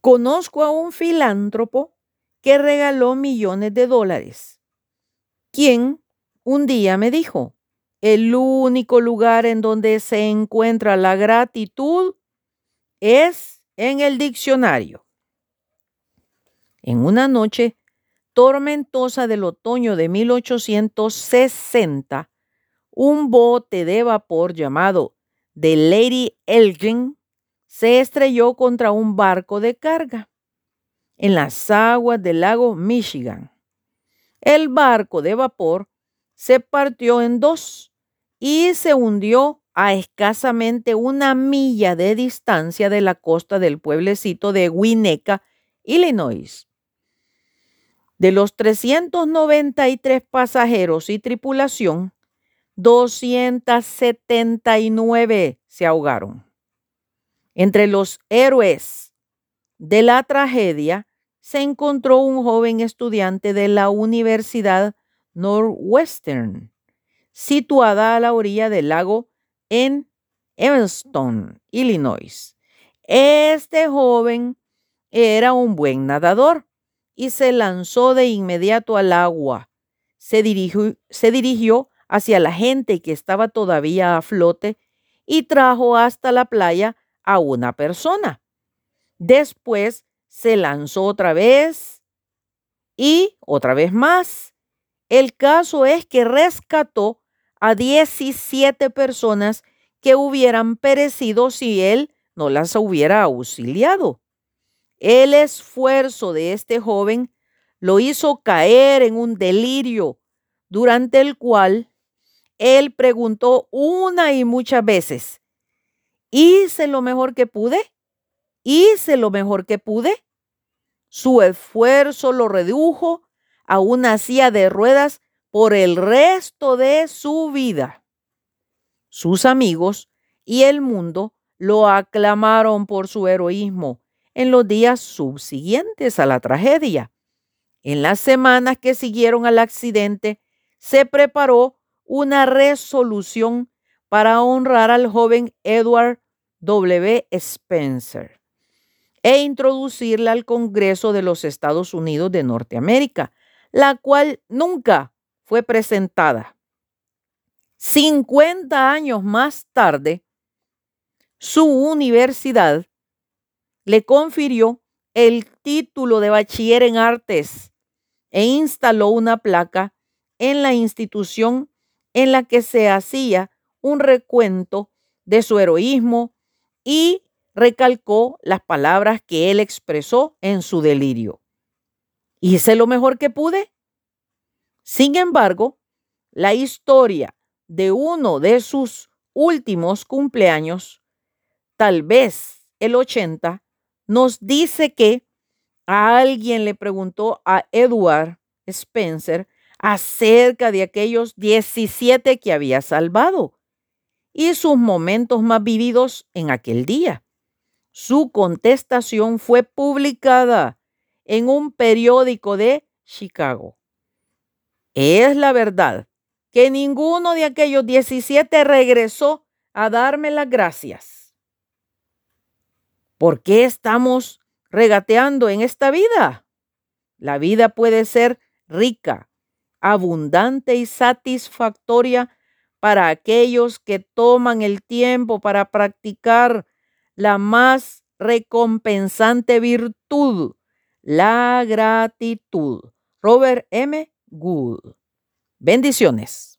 Conozco a un filántropo que regaló millones de dólares, quien un día me dijo, el único lugar en donde se encuentra la gratitud es en el diccionario. En una noche tormentosa del otoño de 1860, un bote de vapor llamado The Lady Elgin se estrelló contra un barco de carga en las aguas del lago Michigan. El barco de vapor se partió en dos y se hundió a escasamente una milla de distancia de la costa del pueblecito de Winnetka, Illinois. De los 393 pasajeros y tripulación, 279 se ahogaron. Entre los héroes de la tragedia se encontró un joven estudiante de la Universidad Northwestern, situada a la orilla del lago en Evanston, Illinois. Este joven era un buen nadador y se lanzó de inmediato al agua. Se dirigió, se dirigió hacia la gente que estaba todavía a flote y trajo hasta la playa a una persona. Después se lanzó otra vez y otra vez más. El caso es que rescató a 17 personas que hubieran perecido si él no las hubiera auxiliado. El esfuerzo de este joven lo hizo caer en un delirio durante el cual él preguntó una y muchas veces, ¿hice lo mejor que pude? ¿Hice lo mejor que pude? Su esfuerzo lo redujo a una silla de ruedas por el resto de su vida. Sus amigos y el mundo lo aclamaron por su heroísmo en los días subsiguientes a la tragedia. En las semanas que siguieron al accidente, se preparó una resolución para honrar al joven Edward W. Spencer e introducirla al Congreso de los Estados Unidos de Norteamérica, la cual nunca fue presentada. 50 años más tarde, su universidad le confirió el título de bachiller en artes e instaló una placa en la institución en la que se hacía un recuento de su heroísmo y recalcó las palabras que él expresó en su delirio. ¿Hice lo mejor que pude? Sin embargo, la historia de uno de sus últimos cumpleaños, tal vez el 80, nos dice que alguien le preguntó a Edward Spencer acerca de aquellos 17 que había salvado y sus momentos más vividos en aquel día. Su contestación fue publicada en un periódico de Chicago. Es la verdad que ninguno de aquellos 17 regresó a darme las gracias. ¿Por qué estamos regateando en esta vida? La vida puede ser rica, abundante y satisfactoria para aquellos que toman el tiempo para practicar la más recompensante virtud, la gratitud. Robert M. Good. Bendiciones.